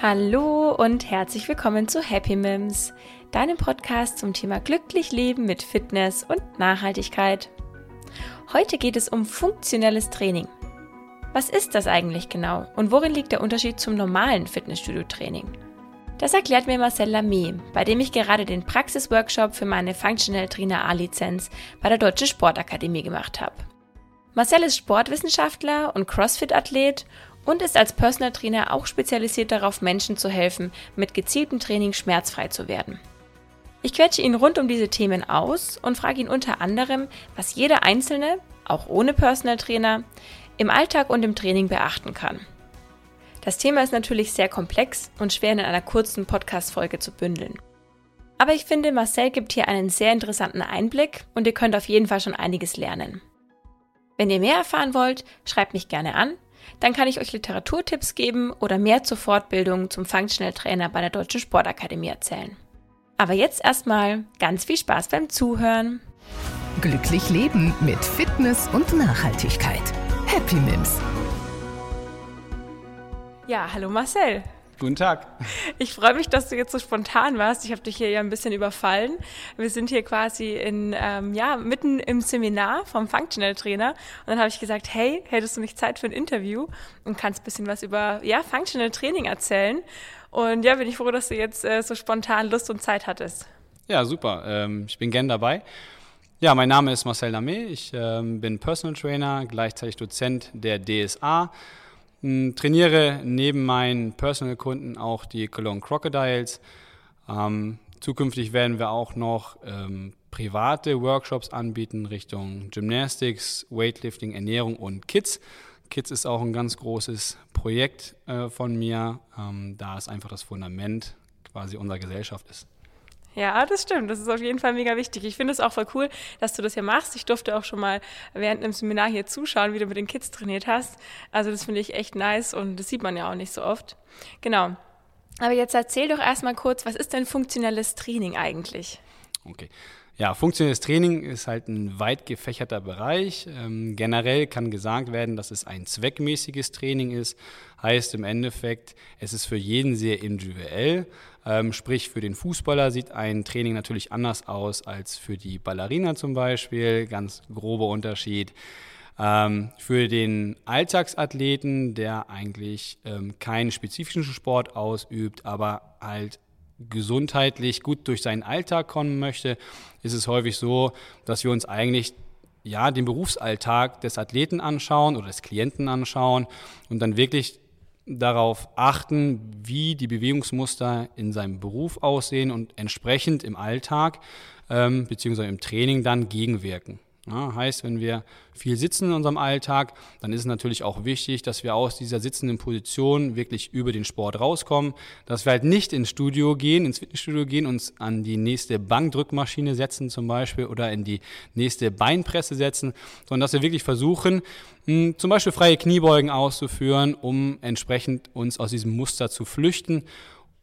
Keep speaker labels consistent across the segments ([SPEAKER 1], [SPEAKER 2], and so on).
[SPEAKER 1] Hallo und herzlich willkommen zu Happy Mims, deinem Podcast zum Thema glücklich leben mit Fitness und Nachhaltigkeit. Heute geht es um funktionelles Training. Was ist das eigentlich genau und worin liegt der Unterschied zum normalen Fitnessstudio-Training? Das erklärt mir Marcel Lamy, bei dem ich gerade den Praxisworkshop für meine Functional Trainer A-Lizenz bei der Deutschen Sportakademie gemacht habe. Marcel ist Sportwissenschaftler und CrossFit-Athlet und ist als Personal Trainer auch spezialisiert darauf, Menschen zu helfen, mit gezieltem Training schmerzfrei zu werden. Ich quetsche ihn rund um diese Themen aus und frage ihn unter anderem, was jeder Einzelne, auch ohne Personal Trainer, im Alltag und im Training beachten kann. Das Thema ist natürlich sehr komplex und schwer in einer kurzen Podcast-Folge zu bündeln. Aber ich finde, Marcel gibt hier einen sehr interessanten Einblick und ihr könnt auf jeden Fall schon einiges lernen. Wenn ihr mehr erfahren wollt, schreibt mich gerne an, dann kann ich euch Literaturtipps geben oder mehr zur Fortbildung zum Functional Trainer bei der Deutschen Sportakademie erzählen. Aber jetzt erstmal ganz viel Spaß beim Zuhören.
[SPEAKER 2] Glücklich leben mit Fitness und Nachhaltigkeit. Happy Mims.
[SPEAKER 1] Ja, hallo Marcel.
[SPEAKER 3] Guten Tag.
[SPEAKER 1] Ich freue mich, dass du jetzt so spontan warst. Ich habe dich hier ja ein bisschen überfallen. Wir sind hier quasi in, ähm, ja, mitten im Seminar vom Functional Trainer. Und dann habe ich gesagt, hey, hättest du nicht Zeit für ein Interview und kannst ein bisschen was über ja, Functional Training erzählen? Und ja, bin ich froh, dass du jetzt äh, so spontan Lust und Zeit hattest.
[SPEAKER 3] Ja, super. Ähm, ich bin gern dabei. Ja, mein Name ist Marcel Lamé. Ich ähm, bin Personal Trainer, gleichzeitig Dozent der DSA trainiere neben meinen Personal-Kunden auch die Cologne Crocodiles. Ähm, zukünftig werden wir auch noch ähm, private Workshops anbieten Richtung Gymnastics, Weightlifting, Ernährung und Kids. Kids ist auch ein ganz großes Projekt äh, von mir, ähm, da es einfach das Fundament quasi unserer Gesellschaft ist.
[SPEAKER 1] Ja, das stimmt. Das ist auf jeden Fall mega wichtig. Ich finde es auch voll cool, dass du das hier machst. Ich durfte auch schon mal während einem Seminar hier zuschauen, wie du mit den Kids trainiert hast. Also das finde ich echt nice und das sieht man ja auch nicht so oft. Genau. Aber jetzt erzähl doch erstmal kurz, was ist denn funktionelles Training eigentlich?
[SPEAKER 3] Okay. Ja, funktionelles Training ist halt ein weit gefächerter Bereich. Ähm, generell kann gesagt werden, dass es ein zweckmäßiges Training ist. Heißt im Endeffekt, es ist für jeden sehr individuell. Ähm, sprich, für den Fußballer sieht ein Training natürlich anders aus als für die Ballerina zum Beispiel. Ganz grober Unterschied. Ähm, für den Alltagsathleten, der eigentlich ähm, keinen spezifischen Sport ausübt, aber halt gesundheitlich gut durch seinen Alltag kommen möchte, ist es häufig so, dass wir uns eigentlich ja, den Berufsalltag des Athleten anschauen oder des Klienten anschauen und dann wirklich darauf achten, wie die Bewegungsmuster in seinem Beruf aussehen und entsprechend im Alltag ähm, bzw. im Training dann gegenwirken. Ja, heißt, wenn wir viel sitzen in unserem Alltag, dann ist es natürlich auch wichtig, dass wir aus dieser sitzenden Position wirklich über den Sport rauskommen, dass wir halt nicht ins Studio gehen, ins Fitnessstudio gehen, uns an die nächste Bankdrückmaschine setzen zum Beispiel oder in die nächste Beinpresse setzen, sondern dass wir wirklich versuchen, mh, zum Beispiel freie Kniebeugen auszuführen, um entsprechend uns aus diesem Muster zu flüchten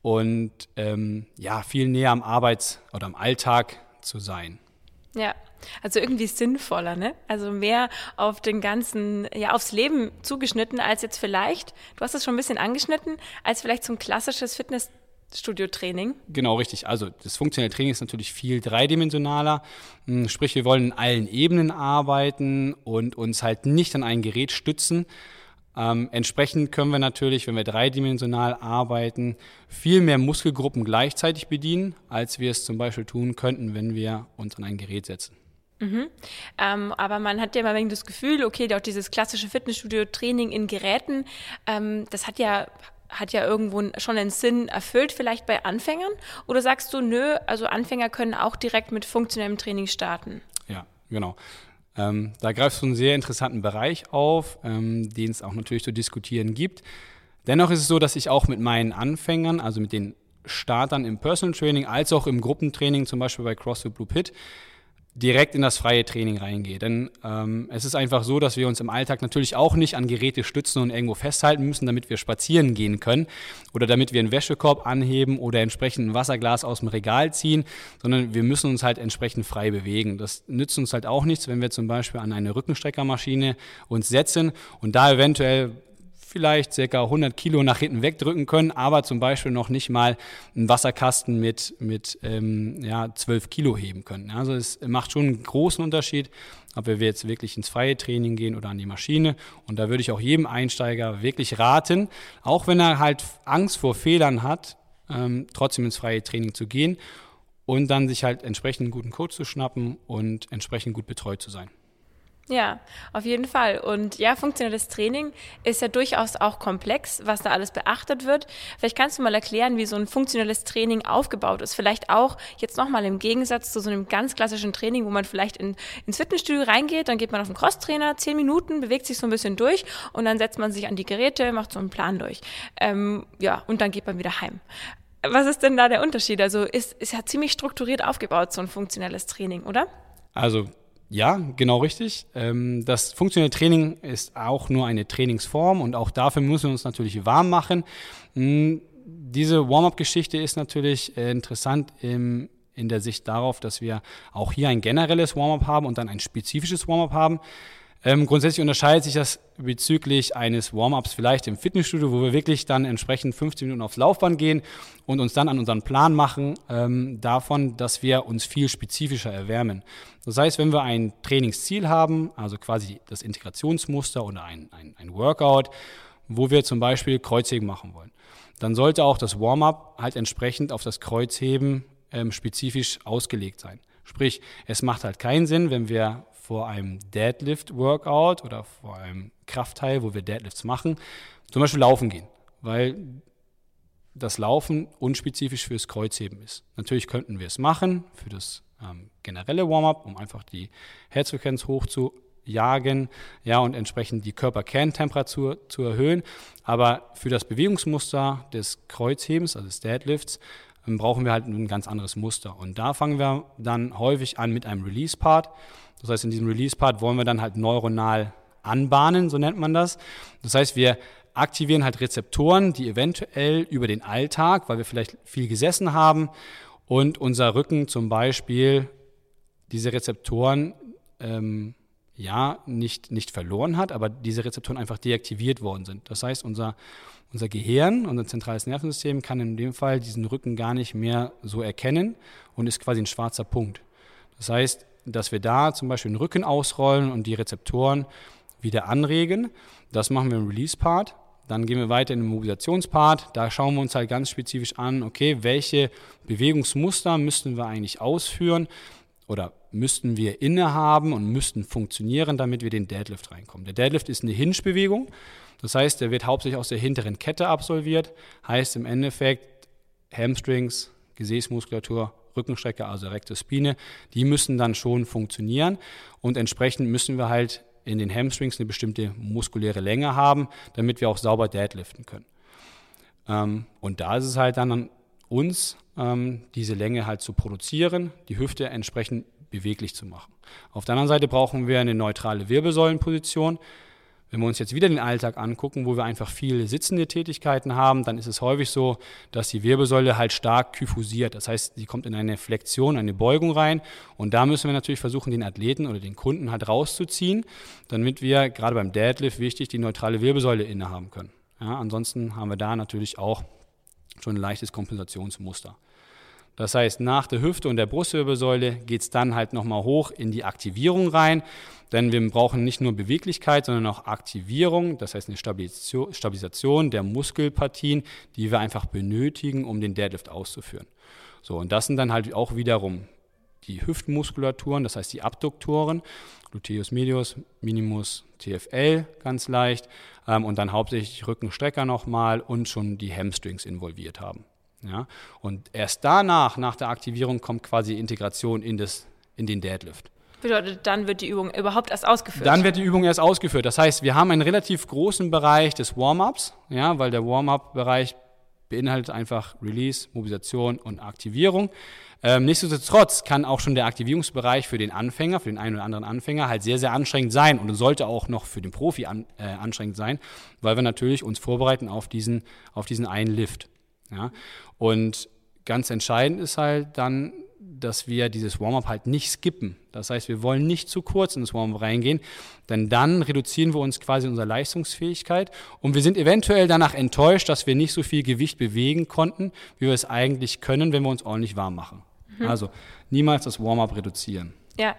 [SPEAKER 3] und ähm, ja, viel näher am Arbeits- oder am Alltag zu sein.
[SPEAKER 1] Ja, also irgendwie sinnvoller, ne? Also mehr auf den ganzen, ja, aufs Leben zugeschnitten als jetzt vielleicht, du hast es schon ein bisschen angeschnitten, als vielleicht so ein klassisches Fitnessstudio-Training.
[SPEAKER 3] Genau, richtig. Also das funktionelle Training ist natürlich viel dreidimensionaler. Hm, sprich, wir wollen in allen Ebenen arbeiten und uns halt nicht an ein Gerät stützen. Ähm, entsprechend können wir natürlich, wenn wir dreidimensional arbeiten, viel mehr Muskelgruppen gleichzeitig bedienen, als wir es zum Beispiel tun könnten, wenn wir uns an ein Gerät setzen.
[SPEAKER 1] Mhm. Ähm, aber man hat ja immer das Gefühl, okay, auch dieses klassische Fitnessstudio-Training in Geräten, ähm, das hat ja hat ja irgendwo schon einen Sinn erfüllt, vielleicht bei Anfängern? Oder sagst du, nö, also Anfänger können auch direkt mit funktionellem Training starten?
[SPEAKER 3] Ja, genau. Ähm, da greifst du einen sehr interessanten Bereich auf, ähm, den es auch natürlich zu diskutieren gibt. Dennoch ist es so, dass ich auch mit meinen Anfängern, also mit den Startern im Personal Training, als auch im Gruppentraining, zum Beispiel bei CrossFit Blue Pit, direkt in das freie Training reingehe. Denn ähm, es ist einfach so, dass wir uns im Alltag natürlich auch nicht an Geräte stützen und irgendwo festhalten müssen, damit wir spazieren gehen können oder damit wir einen Wäschekorb anheben oder entsprechend ein Wasserglas aus dem Regal ziehen, sondern wir müssen uns halt entsprechend frei bewegen. Das nützt uns halt auch nichts, wenn wir zum Beispiel an eine Rückenstreckermaschine uns setzen und da eventuell vielleicht circa 100 Kilo nach hinten wegdrücken können, aber zum Beispiel noch nicht mal einen Wasserkasten mit, mit ähm, ja, 12 Kilo heben können. Also es macht schon einen großen Unterschied, ob wir jetzt wirklich ins freie Training gehen oder an die Maschine. Und da würde ich auch jedem Einsteiger wirklich raten, auch wenn er halt Angst vor Fehlern hat, ähm, trotzdem ins freie Training zu gehen und dann sich halt entsprechend einen guten Coach zu schnappen und entsprechend gut betreut zu sein.
[SPEAKER 1] Ja, auf jeden Fall. Und ja, funktionelles Training ist ja durchaus auch komplex, was da alles beachtet wird. Vielleicht kannst du mal erklären, wie so ein funktionelles Training aufgebaut ist. Vielleicht auch jetzt nochmal im Gegensatz zu so einem ganz klassischen Training, wo man vielleicht in, ins Fitnessstudio reingeht, dann geht man auf den Crosstrainer, zehn Minuten, bewegt sich so ein bisschen durch und dann setzt man sich an die Geräte, macht so einen Plan durch. Ähm, ja, und dann geht man wieder heim. Was ist denn da der Unterschied? Also ist, ist ja ziemlich strukturiert aufgebaut, so ein funktionelles Training, oder?
[SPEAKER 3] Also ja, genau richtig. Ähm, das funktionelle Training ist auch nur eine Trainingsform und auch dafür müssen wir uns natürlich warm machen. Hm, diese Warm-up-Geschichte ist natürlich äh, interessant im, in der Sicht darauf, dass wir auch hier ein generelles Warm-up haben und dann ein spezifisches Warm-up haben. Ähm, grundsätzlich unterscheidet sich das bezüglich eines Warm-ups vielleicht im Fitnessstudio, wo wir wirklich dann entsprechend 15 Minuten aufs Laufband gehen und uns dann an unseren Plan machen, ähm, davon, dass wir uns viel spezifischer erwärmen. Das heißt, wenn wir ein Trainingsziel haben, also quasi das Integrationsmuster oder ein, ein, ein Workout, wo wir zum Beispiel Kreuzheben machen wollen, dann sollte auch das Warm-up halt entsprechend auf das Kreuzheben ähm, spezifisch ausgelegt sein. Sprich, es macht halt keinen Sinn, wenn wir vor einem Deadlift-Workout oder vor einem Kraftteil, wo wir Deadlifts machen, zum Beispiel laufen gehen, weil das Laufen unspezifisch fürs Kreuzheben ist. Natürlich könnten wir es machen für das ähm, generelle Warm-up, um einfach die Herzfrequenz hoch zu jagen, ja, und entsprechend die Körperkerntemperatur zu erhöhen. Aber für das Bewegungsmuster des Kreuzhebens, also des Deadlifts, ähm, brauchen wir halt ein ganz anderes Muster. Und da fangen wir dann häufig an mit einem Release-Part. Das heißt, in diesem Release-Part wollen wir dann halt neuronal anbahnen, so nennt man das. Das heißt, wir aktivieren halt Rezeptoren, die eventuell über den Alltag, weil wir vielleicht viel gesessen haben und unser Rücken zum Beispiel diese Rezeptoren ähm, ja nicht, nicht verloren hat, aber diese Rezeptoren einfach deaktiviert worden sind. Das heißt, unser, unser Gehirn, unser zentrales Nervensystem kann in dem Fall diesen Rücken gar nicht mehr so erkennen und ist quasi ein schwarzer Punkt. Das heißt, dass wir da zum Beispiel den Rücken ausrollen und die Rezeptoren wieder anregen. Das machen wir im Release-Part. Dann gehen wir weiter in den Mobilisationspart. Da schauen wir uns halt ganz spezifisch an, okay, welche Bewegungsmuster müssten wir eigentlich ausführen oder müssten wir innehaben und müssten funktionieren, damit wir den Deadlift reinkommen. Der Deadlift ist eine Hinge-Bewegung. Das heißt, der wird hauptsächlich aus der hinteren Kette absolviert. Heißt im Endeffekt Hamstrings, Gesäßmuskulatur, Rückenstrecke, also rekte Spine, die müssen dann schon funktionieren und entsprechend müssen wir halt in den Hamstrings eine bestimmte muskuläre Länge haben, damit wir auch sauber deadliften können. Ähm, und da ist es halt dann an uns, ähm, diese Länge halt zu produzieren, die Hüfte entsprechend beweglich zu machen. Auf der anderen Seite brauchen wir eine neutrale Wirbelsäulenposition. Wenn wir uns jetzt wieder den Alltag angucken, wo wir einfach viele sitzende Tätigkeiten haben, dann ist es häufig so, dass die Wirbelsäule halt stark kyphosiert. Das heißt, sie kommt in eine Flexion, eine Beugung rein. Und da müssen wir natürlich versuchen, den Athleten oder den Kunden halt rauszuziehen, damit wir gerade beim Deadlift wichtig die neutrale Wirbelsäule innehaben können. Ja, ansonsten haben wir da natürlich auch schon ein leichtes Kompensationsmuster. Das heißt, nach der Hüfte und der Brustwirbelsäule geht es dann halt nochmal hoch in die Aktivierung rein. Denn wir brauchen nicht nur Beweglichkeit, sondern auch Aktivierung, das heißt eine Stabilisation der Muskelpartien, die wir einfach benötigen, um den Deadlift auszuführen. So, und das sind dann halt auch wiederum die Hüftmuskulaturen, das heißt die Abduktoren, Gluteus medius, Minimus, TFL ganz leicht ähm, und dann hauptsächlich Rückenstrecker nochmal und schon die Hamstrings involviert haben. Ja? Und erst danach, nach der Aktivierung, kommt quasi Integration in, das, in den Deadlift.
[SPEAKER 1] Bedeutet, dann wird die Übung überhaupt erst ausgeführt?
[SPEAKER 3] Dann wird die Übung erst ausgeführt. Das heißt, wir haben einen relativ großen Bereich des Warm-ups, ja, weil der Warm-up-Bereich beinhaltet einfach Release, Mobilisation und Aktivierung. Ähm, nichtsdestotrotz kann auch schon der Aktivierungsbereich für den Anfänger, für den einen oder anderen Anfänger halt sehr, sehr anstrengend sein und sollte auch noch für den Profi an, äh, anstrengend sein, weil wir natürlich uns vorbereiten auf diesen, auf diesen einen Lift. Ja? Und ganz entscheidend ist halt dann dass wir dieses Warm-up halt nicht skippen. Das heißt, wir wollen nicht zu kurz in das Warm-up reingehen, denn dann reduzieren wir uns quasi unsere Leistungsfähigkeit und wir sind eventuell danach enttäuscht, dass wir nicht so viel Gewicht bewegen konnten, wie wir es eigentlich können, wenn wir uns ordentlich warm machen. Mhm. Also niemals das Warm-up reduzieren.
[SPEAKER 1] Ja,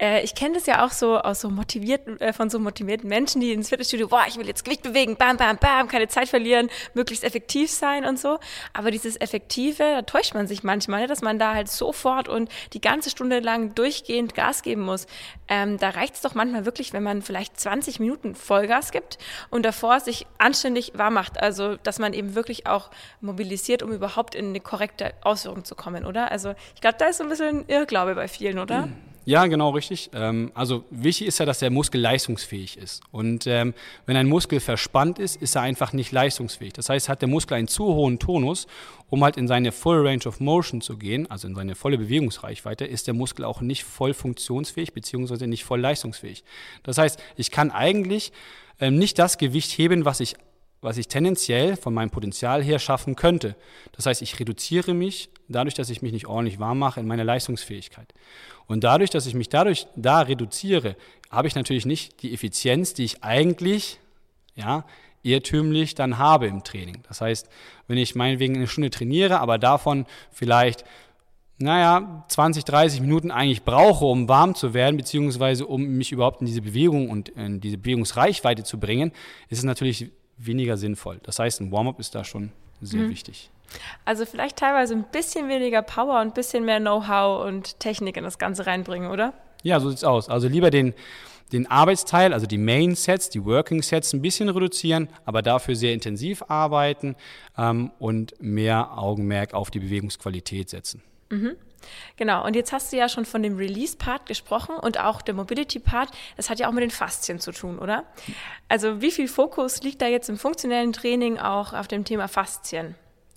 [SPEAKER 1] äh, ich kenne das ja auch so aus so motivierten, äh, von so motivierten Menschen, die ins Fitnessstudio, boah, ich will jetzt Gewicht bewegen, bam, bam, bam, keine Zeit verlieren, möglichst effektiv sein und so. Aber dieses Effektive, da täuscht man sich manchmal, ne, dass man da halt sofort und die ganze Stunde lang durchgehend Gas geben muss. Ähm, da reicht es doch manchmal wirklich, wenn man vielleicht 20 Minuten Vollgas gibt und davor sich anständig warm macht. Also, dass man eben wirklich auch mobilisiert, um überhaupt in eine korrekte Ausführung zu kommen, oder? Also, ich glaube, da ist so ein bisschen Irrglaube bei vielen, oder? Mhm.
[SPEAKER 3] Ja, genau, richtig. Ähm, also wichtig ist ja, dass der Muskel leistungsfähig ist. Und ähm, wenn ein Muskel verspannt ist, ist er einfach nicht leistungsfähig. Das heißt, hat der Muskel einen zu hohen Tonus, um halt in seine Full Range of Motion zu gehen, also in seine volle Bewegungsreichweite, ist der Muskel auch nicht voll funktionsfähig beziehungsweise nicht voll leistungsfähig. Das heißt, ich kann eigentlich ähm, nicht das Gewicht heben, was ich was ich tendenziell von meinem Potenzial her schaffen könnte. Das heißt, ich reduziere mich dadurch, dass ich mich nicht ordentlich warm mache in meiner Leistungsfähigkeit. Und dadurch, dass ich mich dadurch da reduziere, habe ich natürlich nicht die Effizienz, die ich eigentlich ja, irrtümlich dann habe im Training. Das heißt, wenn ich meinetwegen eine Stunde trainiere, aber davon vielleicht naja, 20, 30 Minuten eigentlich brauche, um warm zu werden, beziehungsweise um mich überhaupt in diese Bewegung und in diese Bewegungsreichweite zu bringen, ist es natürlich weniger sinnvoll. Das heißt, ein Warm-up ist da schon sehr mhm. wichtig.
[SPEAKER 1] Also vielleicht teilweise ein bisschen weniger Power und ein bisschen mehr Know-how und Technik in das Ganze reinbringen, oder?
[SPEAKER 3] Ja, so sieht's aus. Also lieber den, den Arbeitsteil, also die Main Sets, die Working Sets ein bisschen reduzieren, aber dafür sehr intensiv arbeiten ähm, und mehr Augenmerk auf die Bewegungsqualität setzen.
[SPEAKER 1] Mhm. Genau, und jetzt hast du ja schon von dem Release-Part gesprochen und auch der Mobility-Part. Das hat ja auch mit den Faszien zu tun, oder? Also wie viel Fokus liegt da jetzt im funktionellen Training auch auf dem Thema Faszien?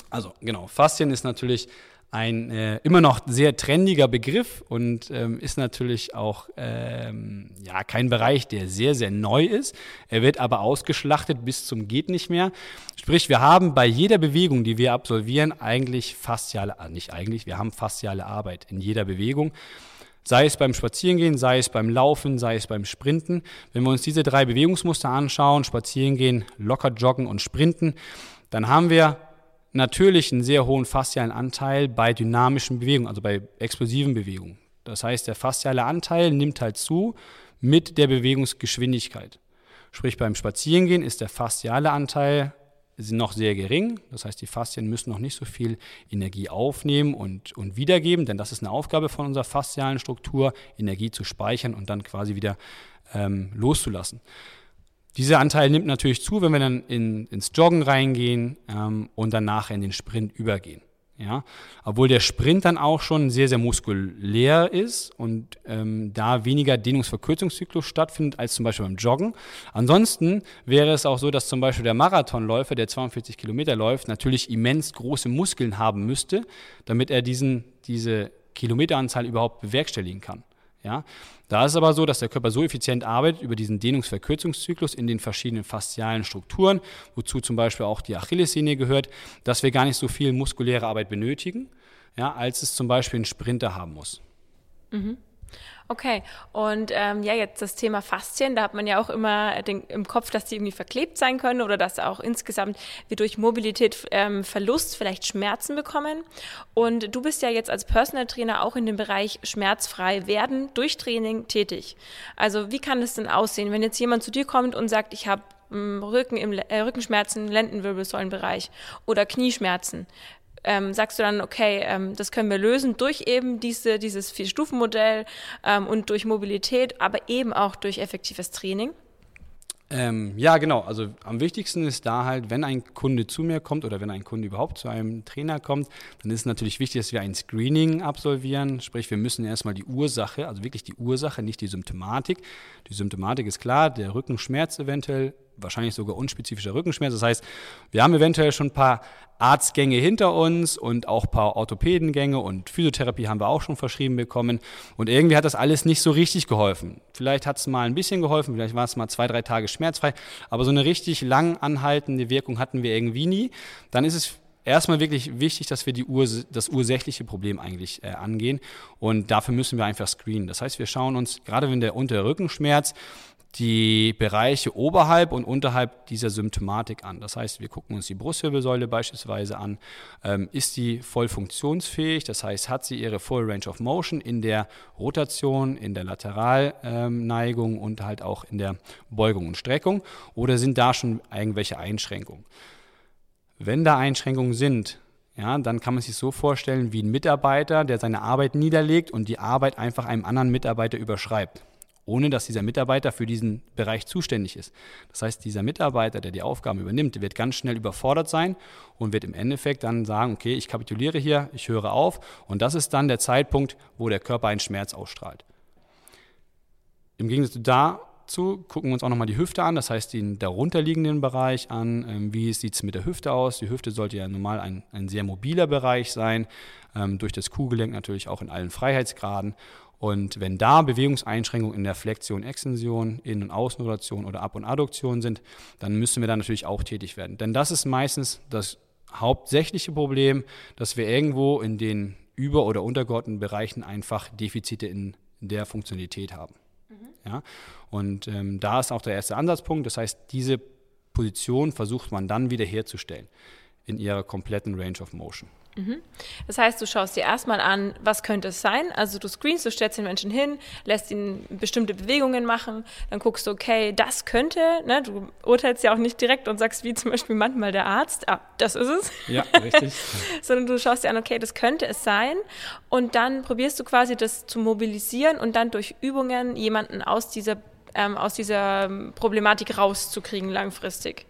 [SPEAKER 3] Also genau, Faszien ist natürlich ein äh, immer noch sehr trendiger Begriff und ähm, ist natürlich auch ähm, ja, kein Bereich, der sehr, sehr neu ist. Er wird aber ausgeschlachtet bis zum geht nicht mehr. Sprich, wir haben bei jeder Bewegung, die wir absolvieren, eigentlich fasziale, nicht eigentlich, wir haben fasziale Arbeit in jeder Bewegung. Sei es beim Spazierengehen, sei es beim Laufen, sei es beim Sprinten. Wenn wir uns diese drei Bewegungsmuster anschauen, Spazierengehen, locker joggen und Sprinten, dann haben wir natürlich einen sehr hohen faszialen Anteil bei dynamischen Bewegungen, also bei explosiven Bewegungen. Das heißt, der fasziale Anteil nimmt halt zu mit der Bewegungsgeschwindigkeit. Sprich, beim Spazierengehen ist der fasziale Anteil noch sehr gering. Das heißt, die Faszien müssen noch nicht so viel Energie aufnehmen und, und wiedergeben, denn das ist eine Aufgabe von unserer faszialen Struktur, Energie zu speichern und dann quasi wieder ähm, loszulassen. Dieser Anteil nimmt natürlich zu, wenn wir dann in, ins Joggen reingehen ähm, und dann nachher in den Sprint übergehen. Ja? Obwohl der Sprint dann auch schon sehr, sehr muskulär ist und ähm, da weniger Dehnungsverkürzungszyklus stattfindet als zum Beispiel beim Joggen. Ansonsten wäre es auch so, dass zum Beispiel der Marathonläufer, der 42 Kilometer läuft, natürlich immens große Muskeln haben müsste, damit er diesen, diese Kilometeranzahl überhaupt bewerkstelligen kann. Ja? Da ist es aber so, dass der Körper so effizient arbeitet über diesen Dehnungsverkürzungszyklus in den verschiedenen faszialen Strukturen, wozu zum Beispiel auch die Achillessehne gehört, dass wir gar nicht so viel muskuläre Arbeit benötigen, ja, als es zum Beispiel ein Sprinter haben muss.
[SPEAKER 1] Mhm. Okay, und ähm, ja, jetzt das Thema Faszien, da hat man ja auch immer den, im Kopf, dass die irgendwie verklebt sein können oder dass auch insgesamt wir durch Mobilität ähm, Verlust vielleicht Schmerzen bekommen. Und du bist ja jetzt als Personal Trainer auch in dem Bereich schmerzfrei werden durch Training tätig. Also wie kann es denn aussehen, wenn jetzt jemand zu dir kommt und sagt, ich habe hm, Rücken im, äh, Rückenschmerzen, Lendenwirbelsäulenbereich oder Knieschmerzen ähm, sagst du dann, okay, ähm, das können wir lösen durch eben diese, dieses Vier-Stufen-Modell ähm, und durch Mobilität, aber eben auch durch effektives Training?
[SPEAKER 3] Ähm, ja, genau. Also am wichtigsten ist da halt, wenn ein Kunde zu mir kommt oder wenn ein Kunde überhaupt zu einem Trainer kommt, dann ist es natürlich wichtig, dass wir ein Screening absolvieren. Sprich, wir müssen erstmal die Ursache, also wirklich die Ursache, nicht die Symptomatik. Die Symptomatik ist klar, der Rückenschmerz eventuell wahrscheinlich sogar unspezifischer Rückenschmerz. Das heißt, wir haben eventuell schon ein paar Arztgänge hinter uns und auch ein paar Orthopädengänge und Physiotherapie haben wir auch schon verschrieben bekommen. Und irgendwie hat das alles nicht so richtig geholfen. Vielleicht hat es mal ein bisschen geholfen, vielleicht war es mal zwei, drei Tage schmerzfrei, aber so eine richtig lang anhaltende Wirkung hatten wir irgendwie nie. Dann ist es erstmal wirklich wichtig, dass wir die Urs das ursächliche Problem eigentlich äh, angehen. Und dafür müssen wir einfach screenen. Das heißt, wir schauen uns, gerade wenn der untere Rückenschmerz, die Bereiche oberhalb und unterhalb dieser Symptomatik an. Das heißt, wir gucken uns die Brustwirbelsäule beispielsweise an. Ähm, ist die voll funktionsfähig? Das heißt, hat sie ihre Full Range of Motion in der Rotation, in der Lateralneigung ähm, und halt auch in der Beugung und Streckung? Oder sind da schon irgendwelche Einschränkungen? Wenn da Einschränkungen sind, ja, dann kann man sich so vorstellen wie ein Mitarbeiter, der seine Arbeit niederlegt und die Arbeit einfach einem anderen Mitarbeiter überschreibt, ohne dass dieser Mitarbeiter für diesen Bereich zuständig ist. Das heißt, dieser Mitarbeiter, der die Aufgaben übernimmt, wird ganz schnell überfordert sein und wird im Endeffekt dann sagen, okay, ich kapituliere hier, ich höre auf und das ist dann der Zeitpunkt, wo der Körper einen Schmerz ausstrahlt. Im Gegensatz da zu, gucken wir uns auch nochmal die Hüfte an, das heißt den darunterliegenden Bereich an. Ähm, wie sieht es mit der Hüfte aus? Die Hüfte sollte ja normal ein, ein sehr mobiler Bereich sein, ähm, durch das Kuhgelenk natürlich auch in allen Freiheitsgraden. Und wenn da Bewegungseinschränkungen in der Flexion, Extension, Innen- und Außenrotation oder Ab- und Adduktion sind, dann müssen wir da natürlich auch tätig werden. Denn das ist meistens das hauptsächliche Problem, dass wir irgendwo in den über- oder untergeordneten Bereichen einfach Defizite in der Funktionalität haben. Ja? Und ähm, da ist auch der erste Ansatzpunkt. Das heißt, diese Position versucht man dann wieder herzustellen in ihrer kompletten Range of Motion.
[SPEAKER 1] Mhm. Das heißt, du schaust dir erstmal an, was könnte es sein. Also du screenst, du stellst den Menschen hin, lässt ihn bestimmte Bewegungen machen, dann guckst du, okay, das könnte, ne? du urteilst ja auch nicht direkt und sagst, wie zum Beispiel manchmal der Arzt, ah, das ist es.
[SPEAKER 3] Ja, richtig.
[SPEAKER 1] Sondern du schaust dir an, okay, das könnte es sein. Und dann probierst du quasi das zu mobilisieren und dann durch Übungen jemanden aus dieser, ähm, aus dieser Problematik rauszukriegen langfristig.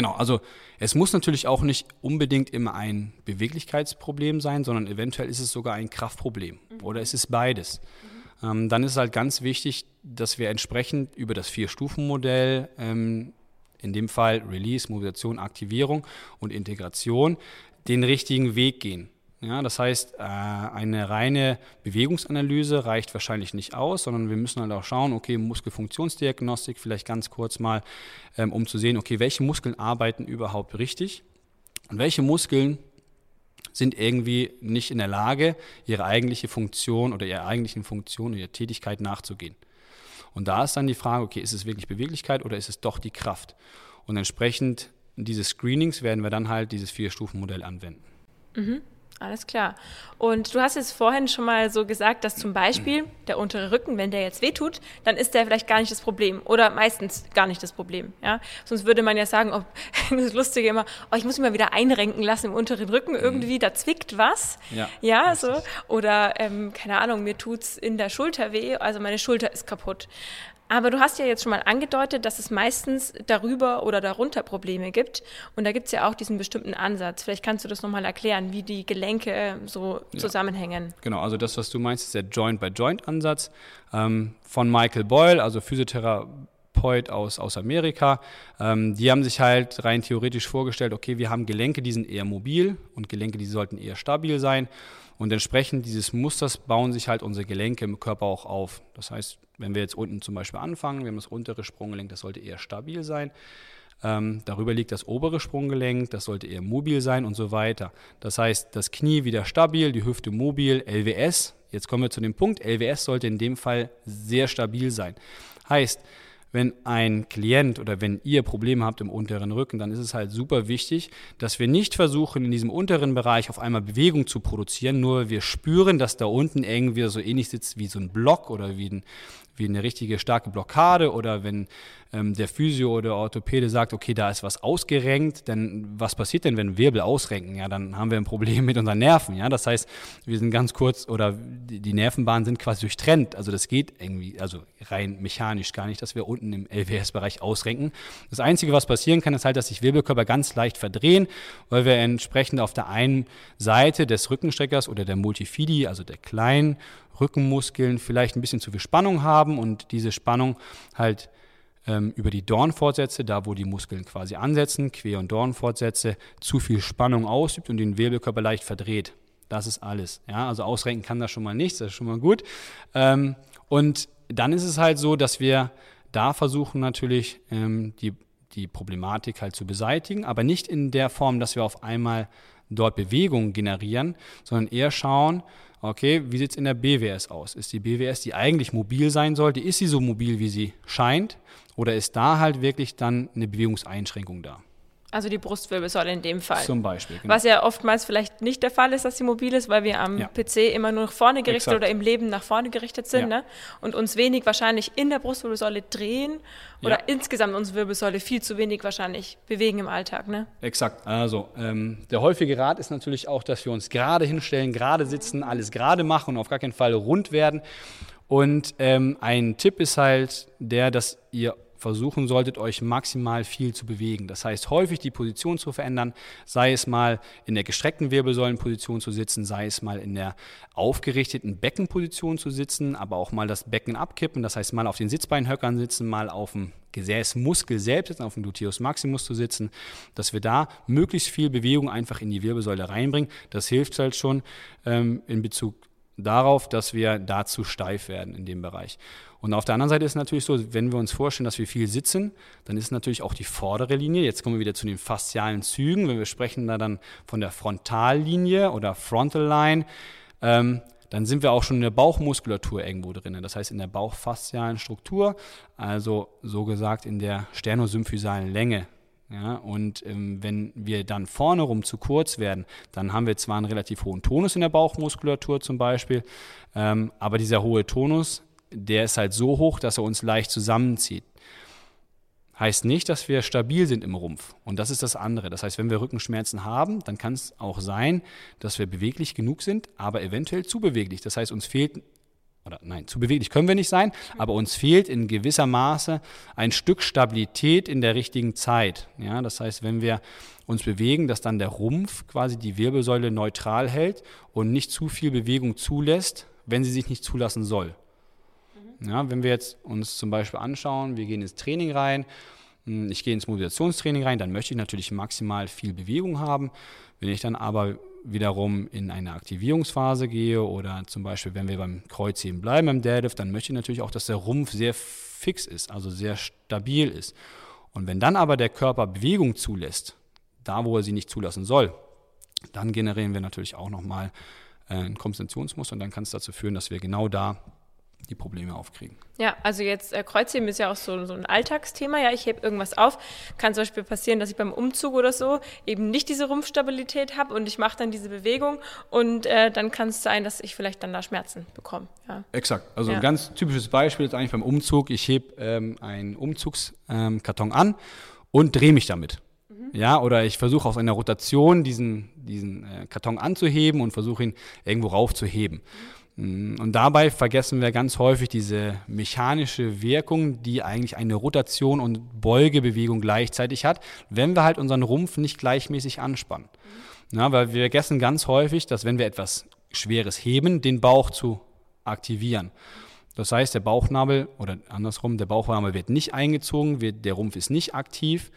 [SPEAKER 3] Genau, also es muss natürlich auch nicht unbedingt immer ein Beweglichkeitsproblem sein, sondern eventuell ist es sogar ein Kraftproblem mhm. oder es ist beides. Mhm. Ähm, dann ist es halt ganz wichtig, dass wir entsprechend über das Vier-Stufen-Modell, ähm, in dem Fall Release, Mobilisation, Aktivierung und Integration, den richtigen Weg gehen. Ja, das heißt, äh, eine reine Bewegungsanalyse reicht wahrscheinlich nicht aus, sondern wir müssen halt auch schauen, okay, Muskelfunktionsdiagnostik vielleicht ganz kurz mal, ähm, um zu sehen, okay, welche Muskeln arbeiten überhaupt richtig und welche Muskeln sind irgendwie nicht in der Lage, ihre eigentliche Funktion oder ihrer eigentlichen Funktion, ihrer Tätigkeit nachzugehen. Und da ist dann die Frage, okay, ist es wirklich Beweglichkeit oder ist es doch die Kraft? Und entsprechend diese Screenings werden wir dann halt dieses Vier-Stufen-Modell anwenden.
[SPEAKER 1] Mhm. Alles klar. Und du hast jetzt vorhin schon mal so gesagt, dass zum Beispiel der untere Rücken, wenn der jetzt wehtut, dann ist der vielleicht gar nicht das Problem oder meistens gar nicht das Problem. Ja? Sonst würde man ja sagen, oh, das Lustige immer, oh, ich muss mich mal wieder einrenken lassen im unteren Rücken, irgendwie, da zwickt was. Ja, ja so. Oder, ähm, keine Ahnung, mir tut es in der Schulter weh, also meine Schulter ist kaputt. Aber du hast ja jetzt schon mal angedeutet, dass es meistens darüber oder darunter Probleme gibt. Und da gibt es ja auch diesen bestimmten Ansatz. Vielleicht kannst du das nochmal erklären, wie die Gelenke so ja. zusammenhängen.
[SPEAKER 3] Genau, also das, was du meinst, ist der Joint-by-Joint-Ansatz ähm, von Michael Boyle, also Physiotherapeut aus, aus Amerika. Ähm, die haben sich halt rein theoretisch vorgestellt, okay, wir haben Gelenke, die sind eher mobil und Gelenke, die sollten eher stabil sein. Und entsprechend dieses Musters bauen sich halt unsere Gelenke im Körper auch auf. Das heißt, wenn wir jetzt unten zum Beispiel anfangen, wir haben das untere Sprunggelenk, das sollte eher stabil sein. Ähm, darüber liegt das obere Sprunggelenk, das sollte eher mobil sein und so weiter. Das heißt, das Knie wieder stabil, die Hüfte mobil, LWS. Jetzt kommen wir zu dem Punkt, LWS sollte in dem Fall sehr stabil sein. Heißt, wenn ein Klient oder wenn ihr Probleme habt im unteren Rücken, dann ist es halt super wichtig, dass wir nicht versuchen, in diesem unteren Bereich auf einmal Bewegung zu produzieren, nur wir spüren, dass da unten irgendwie so ähnlich sitzt wie so ein Block oder wie, ein, wie eine richtige starke Blockade oder wenn ähm, der Physio oder Orthopäde sagt, okay, da ist was ausgerenkt, denn was passiert denn, wenn Wirbel ausrenken? Ja, dann haben wir ein Problem mit unseren Nerven. Ja, das heißt, wir sind ganz kurz oder die Nervenbahnen sind quasi durchtrennt. Also das geht irgendwie, also rein mechanisch gar nicht, dass wir unten im LWS-Bereich ausrenken. Das Einzige, was passieren kann, ist halt, dass sich Wirbelkörper ganz leicht verdrehen, weil wir entsprechend auf der einen Seite des Rückenstreckers oder der Multifidi, also der kleinen Rückenmuskeln, vielleicht ein bisschen zu viel Spannung haben und diese Spannung halt ähm, über die Dornfortsätze, da wo die Muskeln quasi ansetzen, Quer- und Dornfortsätze, zu viel Spannung ausübt und den Wirbelkörper leicht verdreht. Das ist alles. Ja, also ausrenken kann das schon mal nichts, das ist schon mal gut. Ähm, und dann ist es halt so, dass wir da versuchen natürlich ähm, die die Problematik halt zu beseitigen, aber nicht in der Form, dass wir auf einmal dort Bewegung generieren, sondern eher schauen, okay, wie sieht es in der BWS aus? Ist die BWS, die eigentlich mobil sein sollte, ist sie so mobil, wie sie scheint? Oder ist da halt wirklich dann eine Bewegungseinschränkung da?
[SPEAKER 1] Also die Brustwirbelsäule in dem Fall.
[SPEAKER 3] Zum Beispiel. Genau.
[SPEAKER 1] Was ja oftmals vielleicht nicht der Fall ist, dass sie mobil ist, weil wir am ja. PC immer nur nach vorne gerichtet Exakt. oder im Leben nach vorne gerichtet sind ja. ne? und uns wenig wahrscheinlich in der Brustwirbelsäule drehen oder ja. insgesamt unsere Wirbelsäule viel zu wenig wahrscheinlich bewegen im Alltag. Ne?
[SPEAKER 3] Exakt. Also ähm, der häufige Rat ist natürlich auch, dass wir uns gerade hinstellen, gerade sitzen, alles gerade machen und auf gar keinen Fall rund werden. Und ähm, ein Tipp ist halt der, dass ihr versuchen solltet, euch maximal viel zu bewegen. Das heißt, häufig die Position zu verändern, sei es mal in der gestreckten Wirbelsäulenposition zu sitzen, sei es mal in der aufgerichteten Beckenposition zu sitzen, aber auch mal das Becken abkippen, das heißt mal auf den Sitzbeinhöckern sitzen, mal auf dem Gesäßmuskel selbst auf dem Gluteus Maximus zu sitzen, dass wir da möglichst viel Bewegung einfach in die Wirbelsäule reinbringen. Das hilft halt schon ähm, in Bezug darauf, dass wir dazu steif werden in dem Bereich. Und auf der anderen Seite ist es natürlich so, wenn wir uns vorstellen, dass wir viel sitzen, dann ist natürlich auch die vordere Linie. Jetzt kommen wir wieder zu den faszialen Zügen. Wenn wir sprechen da dann von der Frontallinie oder Frontal Line, ähm, dann sind wir auch schon in der Bauchmuskulatur irgendwo drin. Das heißt in der bauchfaszialen Struktur, also so gesagt in der sternosymphysealen Länge. Ja, und ähm, wenn wir dann vorne rum zu kurz werden, dann haben wir zwar einen relativ hohen Tonus in der Bauchmuskulatur zum Beispiel, ähm, aber dieser hohe Tonus der ist halt so hoch, dass er uns leicht zusammenzieht. Heißt nicht, dass wir stabil sind im Rumpf. Und das ist das andere. Das heißt, wenn wir Rückenschmerzen haben, dann kann es auch sein, dass wir beweglich genug sind, aber eventuell zu beweglich. Das heißt, uns fehlt, oder nein, zu beweglich können wir nicht sein, aber uns fehlt in gewisser Maße ein Stück Stabilität in der richtigen Zeit. Ja, das heißt, wenn wir uns bewegen, dass dann der Rumpf quasi die Wirbelsäule neutral hält und nicht zu viel Bewegung zulässt, wenn sie sich nicht zulassen soll. Ja, wenn wir jetzt uns zum Beispiel anschauen, wir gehen ins Training rein, hm, ich gehe ins Motivationstraining rein, dann möchte ich natürlich maximal viel Bewegung haben. Wenn ich dann aber wiederum in eine Aktivierungsphase gehe oder zum Beispiel, wenn wir beim Kreuzheben bleiben, beim Deadlift, dann möchte ich natürlich auch, dass der Rumpf sehr fix ist, also sehr stabil ist. Und wenn dann aber der Körper Bewegung zulässt, da wo er sie nicht zulassen soll, dann generieren wir natürlich auch nochmal äh, ein Kompensationsmuster und dann kann es dazu führen, dass wir genau da die Probleme aufkriegen.
[SPEAKER 1] Ja, also jetzt äh, Kreuzheben ist ja auch so, so ein Alltagsthema. Ja, ich hebe irgendwas auf. Kann zum Beispiel passieren, dass ich beim Umzug oder so eben nicht diese Rumpfstabilität habe und ich mache dann diese Bewegung und äh, dann kann es sein, dass ich vielleicht dann da Schmerzen bekomme. Ja.
[SPEAKER 3] Exakt. Also ja. ein ganz typisches Beispiel ist eigentlich beim Umzug. Ich hebe ähm, einen Umzugskarton ähm, an und drehe mich damit. Mhm. Ja, oder ich versuche aus einer Rotation diesen, diesen äh, Karton anzuheben und versuche ihn irgendwo raufzuheben. Mhm. Mm, und dabei vergessen wir ganz häufig diese mechanische Wirkung, die eigentlich eine Rotation und Beugebewegung gleichzeitig hat, wenn wir halt unseren Rumpf nicht gleichmäßig anspannen. Ja, weil wir vergessen ganz häufig, dass wenn wir etwas Schweres heben, den Bauch zu aktivieren. Das heißt, der Bauchnabel oder andersrum, der Bauchnabel wird nicht eingezogen, wird, der Rumpf ist nicht aktiv.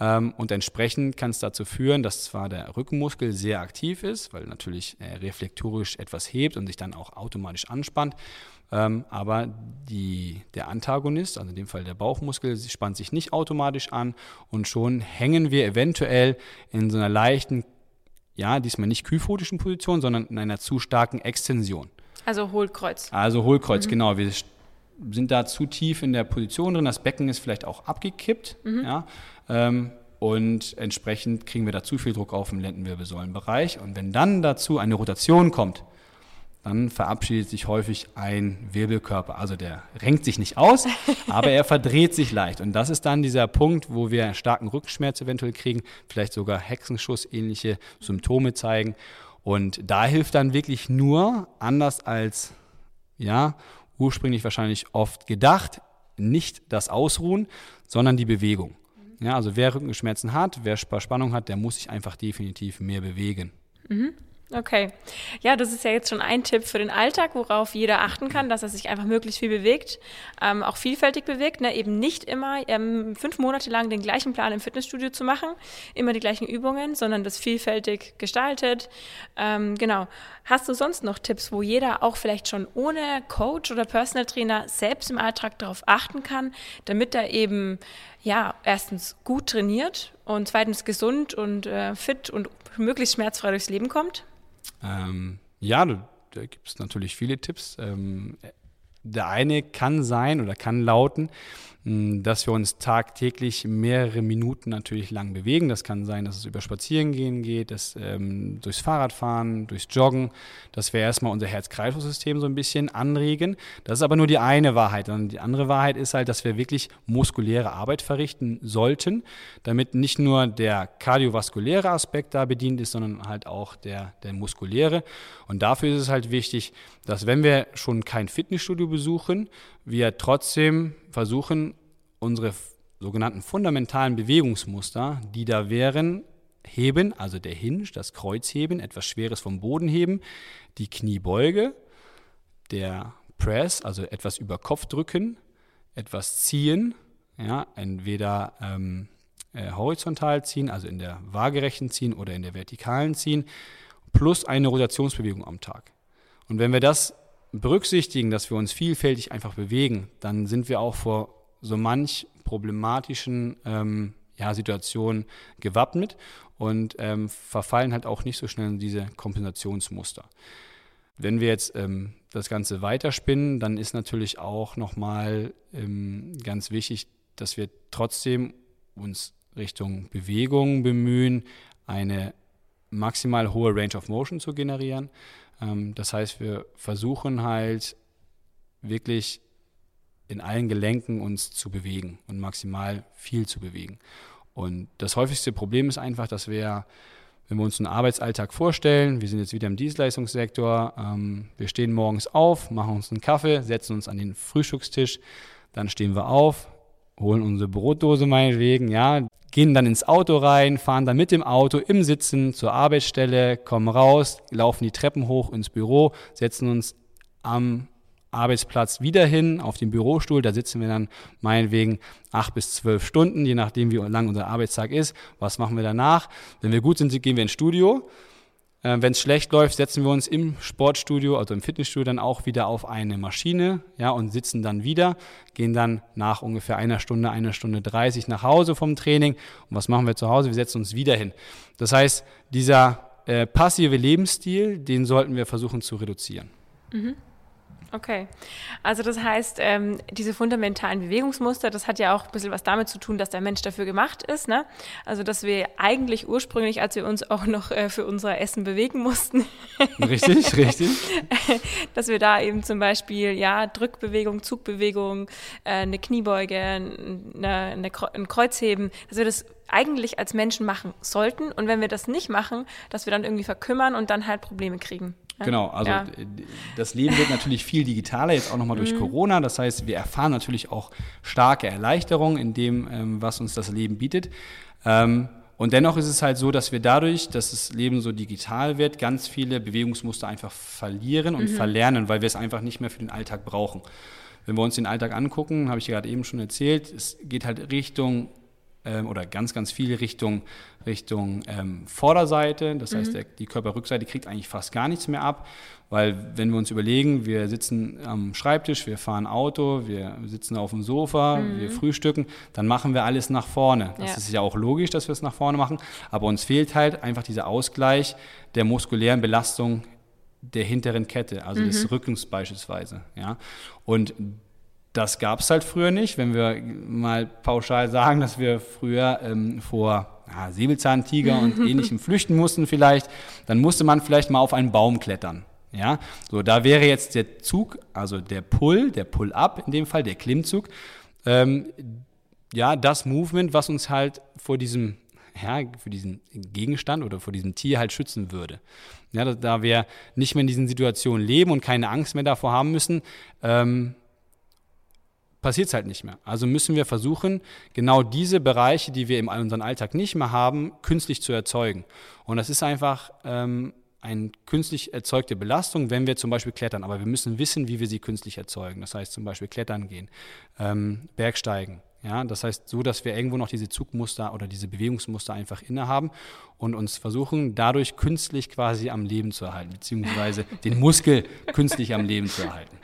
[SPEAKER 3] Ähm, und entsprechend kann es dazu führen, dass zwar der Rückenmuskel sehr aktiv ist, weil natürlich er reflektorisch etwas hebt und sich dann auch automatisch anspannt, ähm, aber die, der Antagonist, also in dem Fall der Bauchmuskel, spannt sich nicht automatisch an und schon hängen wir eventuell in so einer leichten, ja, diesmal nicht kyphotischen Position, sondern in einer zu starken Extension.
[SPEAKER 1] Also Hohlkreuz.
[SPEAKER 3] Also Hohlkreuz, mhm. genau. Wir sind da zu tief in der Position drin. Das Becken ist vielleicht auch abgekippt. Mhm. Ja. Ähm, und entsprechend kriegen wir da zu viel Druck auf im Lendenwirbelsäulenbereich. Und wenn dann dazu eine Rotation kommt, dann verabschiedet sich häufig ein Wirbelkörper. Also der renkt sich nicht aus, aber er verdreht sich leicht. Und das ist dann dieser Punkt, wo wir starken Rückenschmerz eventuell kriegen, vielleicht sogar Hexenschuss ähnliche Symptome zeigen. Und da hilft dann wirklich nur, anders als ja, ursprünglich wahrscheinlich oft gedacht, nicht das Ausruhen, sondern die Bewegung. Ja, also wer Rückenschmerzen hat, wer Spannung hat, der muss sich einfach definitiv mehr bewegen.
[SPEAKER 1] Mhm. Okay. Ja, das ist ja jetzt schon ein Tipp für den Alltag, worauf jeder achten kann, dass er sich einfach möglichst viel bewegt, ähm, auch vielfältig bewegt, ne? eben nicht immer ähm, fünf Monate lang den gleichen Plan im Fitnessstudio zu machen, immer die gleichen Übungen, sondern das vielfältig gestaltet. Ähm, genau. Hast du sonst noch Tipps, wo jeder auch vielleicht schon ohne Coach oder Personal Trainer selbst im Alltag darauf achten kann, damit er eben ja, erstens gut trainiert und zweitens gesund und äh, fit und möglichst schmerzfrei durchs Leben kommt?
[SPEAKER 3] Ähm, ja, da, da gibt es natürlich viele Tipps. Ähm, der eine kann sein oder kann lauten, dass wir uns tagtäglich mehrere Minuten natürlich lang bewegen. Das kann sein, dass es über Spazierengehen geht, dass, ähm, durchs Fahrradfahren, durchs Joggen, dass wir erstmal unser Herz-Kreislauf-System so ein bisschen anregen. Das ist aber nur die eine Wahrheit. Und die andere Wahrheit ist halt, dass wir wirklich muskuläre Arbeit verrichten sollten, damit nicht nur der kardiovaskuläre Aspekt da bedient ist, sondern halt auch der, der muskuläre. Und dafür ist es halt wichtig, dass wenn wir schon kein Fitnessstudio besuchen, wir trotzdem versuchen, unsere sogenannten fundamentalen Bewegungsmuster, die da wären, heben, also der Hinge, das Kreuzheben, etwas Schweres vom Boden heben, die Kniebeuge, der Press, also etwas über Kopf drücken, etwas ziehen, ja, entweder ähm, äh, horizontal ziehen, also in der waagerechten ziehen oder in der vertikalen ziehen, plus eine Rotationsbewegung am Tag. Und wenn wir das berücksichtigen, dass wir uns vielfältig einfach bewegen, dann sind wir auch vor so manch problematischen ähm, ja, Situationen gewappnet und ähm, verfallen halt auch nicht so schnell in diese Kompensationsmuster. Wenn wir jetzt ähm, das Ganze weiterspinnen, dann ist natürlich auch nochmal ähm, ganz wichtig, dass wir trotzdem uns Richtung Bewegung bemühen, eine maximal hohe Range of Motion zu generieren. Ähm, das heißt, wir versuchen halt wirklich in allen Gelenken uns zu bewegen und maximal viel zu bewegen. Und das häufigste Problem ist einfach, dass wir, wenn wir uns einen Arbeitsalltag vorstellen, wir sind jetzt wieder im Dienstleistungssektor, ähm, wir stehen morgens auf, machen uns einen Kaffee, setzen uns an den Frühstückstisch, dann stehen wir auf, holen unsere Brotdose meinetwegen, ja, gehen dann ins Auto rein, fahren dann mit dem Auto im Sitzen zur Arbeitsstelle, kommen raus, laufen die Treppen hoch ins Büro, setzen uns am Arbeitsplatz wieder hin auf den Bürostuhl. Da sitzen wir dann meinetwegen acht bis zwölf Stunden, je nachdem, wie lang unser Arbeitstag ist. Was machen wir danach? Wenn wir gut sind, gehen wir ins Studio. Äh, Wenn es schlecht läuft, setzen wir uns im Sportstudio, also im Fitnessstudio, dann auch wieder auf eine Maschine ja, und sitzen dann wieder, gehen dann nach ungefähr einer Stunde, einer Stunde 30 nach Hause vom Training. Und was machen wir zu Hause? Wir setzen uns wieder hin. Das heißt, dieser äh, passive Lebensstil, den sollten wir versuchen zu reduzieren.
[SPEAKER 1] Mhm. Okay. Also das heißt, ähm, diese fundamentalen Bewegungsmuster, das hat ja auch ein bisschen was damit zu tun, dass der Mensch dafür gemacht ist. Ne? Also dass wir eigentlich ursprünglich, als wir uns auch noch äh, für unser Essen bewegen mussten.
[SPEAKER 3] Richtig, richtig.
[SPEAKER 1] dass wir da eben zum Beispiel, ja, Drückbewegung, Zugbewegung, äh, eine Kniebeuge, eine, eine, ein Kreuzheben, dass wir das eigentlich als Menschen machen sollten. Und wenn wir das nicht machen, dass wir dann irgendwie verkümmern und dann halt Probleme kriegen.
[SPEAKER 3] Genau, also ja. das Leben wird natürlich viel digitaler, jetzt auch nochmal durch mhm. Corona. Das heißt, wir erfahren natürlich auch starke Erleichterungen in dem, ähm, was uns das Leben bietet. Ähm, und dennoch ist es halt so, dass wir dadurch, dass das Leben so digital wird, ganz viele Bewegungsmuster einfach verlieren und mhm. verlernen, weil wir es einfach nicht mehr für den Alltag brauchen. Wenn wir uns den Alltag angucken, habe ich gerade eben schon erzählt, es geht halt Richtung ähm, oder ganz, ganz viel Richtung, Richtung ähm, Vorderseite. Das mhm. heißt, der, die Körperrückseite kriegt eigentlich fast gar nichts mehr ab, weil wenn wir uns überlegen, wir sitzen am Schreibtisch, wir fahren Auto, wir sitzen auf dem Sofa, mhm. wir frühstücken, dann machen wir alles nach vorne. Das ja. ist ja auch logisch, dass wir es nach vorne machen, aber uns fehlt halt einfach dieser Ausgleich der muskulären Belastung der hinteren Kette, also mhm. des Rückens beispielsweise. Ja? Und das gab es halt früher nicht. Wenn wir mal pauschal sagen, dass wir früher ähm, vor ja, Säbelzahntiger und ähnlichem flüchten mussten vielleicht, dann musste man vielleicht mal auf einen Baum klettern. Ja, so da wäre jetzt der Zug, also der Pull, der Pull-up in dem Fall, der Klimmzug, ähm, ja, das Movement, was uns halt vor diesem, ja, für diesen Gegenstand oder vor diesem Tier halt schützen würde. Ja, da, da wir nicht mehr in diesen Situationen leben und keine Angst mehr davor haben müssen, ähm, passiert es halt nicht mehr. Also müssen wir versuchen, genau diese Bereiche, die wir in unserem Alltag nicht mehr haben, künstlich zu erzeugen. Und das ist einfach ähm, eine künstlich erzeugte Belastung, wenn wir zum Beispiel klettern. Aber wir müssen wissen, wie wir sie künstlich erzeugen. Das heißt zum Beispiel klettern gehen, ähm, Bergsteigen, Ja, das heißt so, dass wir irgendwo noch diese Zugmuster oder diese Bewegungsmuster einfach innehaben und uns versuchen, dadurch künstlich quasi am Leben zu erhalten, beziehungsweise den Muskel künstlich am Leben zu erhalten.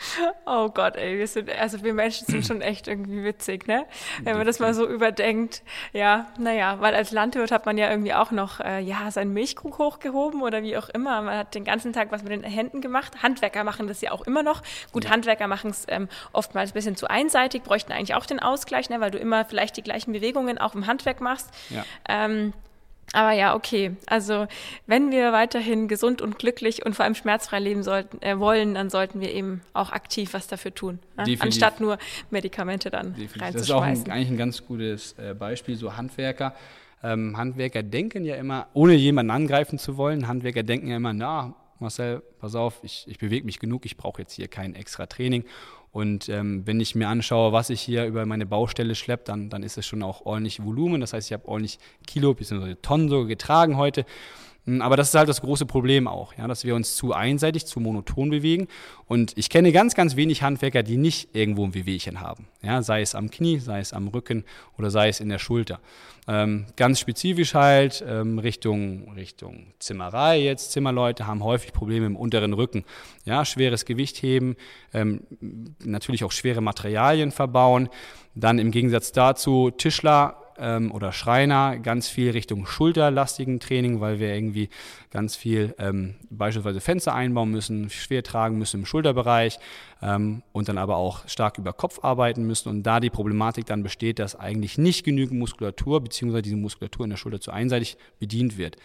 [SPEAKER 1] Oh Gott, ey, wir sind, also wir Menschen sind schon echt irgendwie witzig, ne? Wenn man das mal so überdenkt. Ja, naja, weil als Landwirt hat man ja irgendwie auch noch, äh, ja, seinen Milchkrug hochgehoben oder wie auch immer. Man hat den ganzen Tag was mit den Händen gemacht. Handwerker machen das ja auch immer noch. Gut, ja. Handwerker machen es ähm, oftmals ein bisschen zu einseitig, bräuchten eigentlich auch den Ausgleich, ne? weil du immer vielleicht die gleichen Bewegungen auch im Handwerk machst. Ja. Ähm, aber ja, okay. Also wenn wir weiterhin gesund und glücklich und vor allem schmerzfrei leben sollten, äh, wollen, dann sollten wir eben auch aktiv was dafür tun, ne? anstatt nur Medikamente dann Definitiv. reinzuschmeißen. Das ist auch
[SPEAKER 3] ein, eigentlich ein ganz gutes äh, Beispiel. So Handwerker, ähm, Handwerker denken ja immer, ohne jemanden angreifen zu wollen, Handwerker denken ja immer, na Marcel, pass auf, ich, ich bewege mich genug, ich brauche jetzt hier kein extra Training. Und ähm, wenn ich mir anschaue, was ich hier über meine Baustelle schleppe, dann, dann ist es schon auch ordentlich Volumen. Das heißt, ich habe ordentlich Kilo bzw. Tonnen sogar getragen heute. Hm, aber das ist halt das große Problem auch, ja, dass wir uns zu einseitig, zu monoton bewegen. Und ich kenne ganz, ganz wenig Handwerker, die nicht irgendwo ein Wehwehchen haben. Ja, sei es am Knie, sei es am Rücken oder sei es in der Schulter. Ähm, ganz spezifisch halt ähm, Richtung, Richtung Zimmerei jetzt. Zimmerleute haben häufig Probleme im unteren Rücken. Ja, schweres Gewicht heben, ähm, natürlich auch schwere Materialien verbauen. Dann im Gegensatz dazu Tischler ähm, oder Schreiner ganz viel Richtung schulterlastigen Training, weil wir irgendwie ganz viel ähm, beispielsweise Fenster einbauen müssen, schwer tragen müssen im Schulterbereich ähm, und dann aber auch stark über Kopf arbeiten müssen. Und da die Problematik dann besteht, dass eigentlich nicht genügend Muskulatur bzw. diese Muskulatur in der Schulter zu einseitig bedient wird.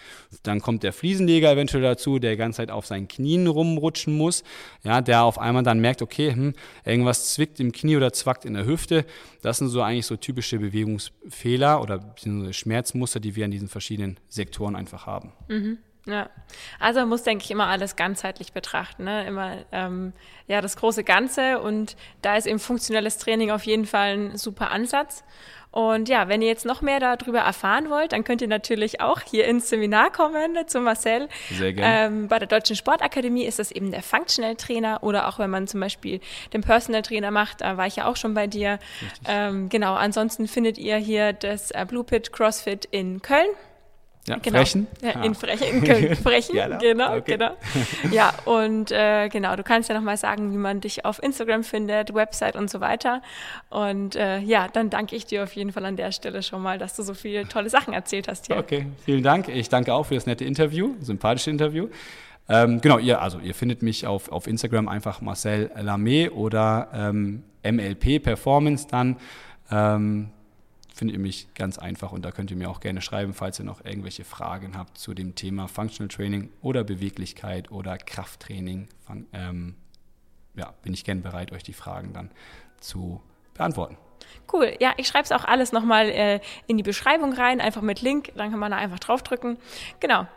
[SPEAKER 3] Dann kommt der Fliesenleger eventuell dazu, der die ganze Zeit auf seinen Knien rumrutschen muss, ja, der auf einmal dann merkt, okay, hm, irgendwas zwickt im Knie oder zwackt in der Hüfte. Das sind so eigentlich so typische Bewegungsfehler oder Schmerzmuster, die wir in diesen verschiedenen Sektoren einfach haben.
[SPEAKER 1] Mhm. Ja, also man muss, denke ich, immer alles ganzheitlich betrachten. Ne? Immer ähm, ja das große Ganze und da ist eben funktionelles Training auf jeden Fall ein super Ansatz. Und ja, wenn ihr jetzt noch mehr darüber erfahren wollt, dann könnt ihr natürlich auch hier ins Seminar kommen ne, zu Marcel. Sehr gerne. Ähm, bei der Deutschen Sportakademie ist das eben der Functional Trainer oder auch wenn man zum Beispiel den Personal Trainer macht, da war ich ja auch schon bei dir. Ähm, genau, ansonsten findet ihr hier das äh, Blue Pit CrossFit in Köln.
[SPEAKER 3] Ja, genau. Frechen?
[SPEAKER 1] Ja, in ah. Frechen, in Köln. Frechen, ja, genau, okay. genau. Ja, und äh, genau, du kannst ja nochmal sagen, wie man dich auf Instagram findet, Website und so weiter. Und äh, ja, dann danke ich dir auf jeden Fall an der Stelle schon mal, dass du so viele tolle Sachen erzählt hast hier.
[SPEAKER 3] Okay, vielen Dank. Ich danke auch für das nette Interview, sympathische Interview. Ähm, genau, ihr, also ihr findet mich auf, auf Instagram einfach Marcel Lamé oder ähm, MLP Performance dann. Ähm, findet ihr mich ganz einfach und da könnt ihr mir auch gerne schreiben, falls ihr noch irgendwelche Fragen habt zu dem Thema Functional Training oder Beweglichkeit oder Krafttraining. Ähm, ja, bin ich gern bereit, euch die Fragen dann zu beantworten.
[SPEAKER 1] Cool. Ja, ich schreibe es auch alles nochmal äh, in die Beschreibung rein, einfach mit Link, dann kann man da einfach draufdrücken. Genau.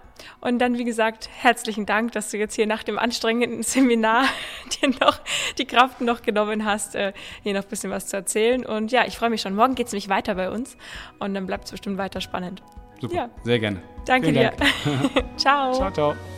[SPEAKER 1] Und dann, wie gesagt, herzlichen Dank, dass du jetzt hier nach dem anstrengenden Seminar dir noch die Kraft noch genommen hast, äh, hier noch ein bisschen was zu erzählen. Und ja, ich freue mich schon. Morgen geht es nämlich weiter bei uns und dann bleibt es bestimmt weiter spannend.
[SPEAKER 3] Super, ja. sehr gerne.
[SPEAKER 1] Danke Vielen dir. Ciao. Ciao, ciao.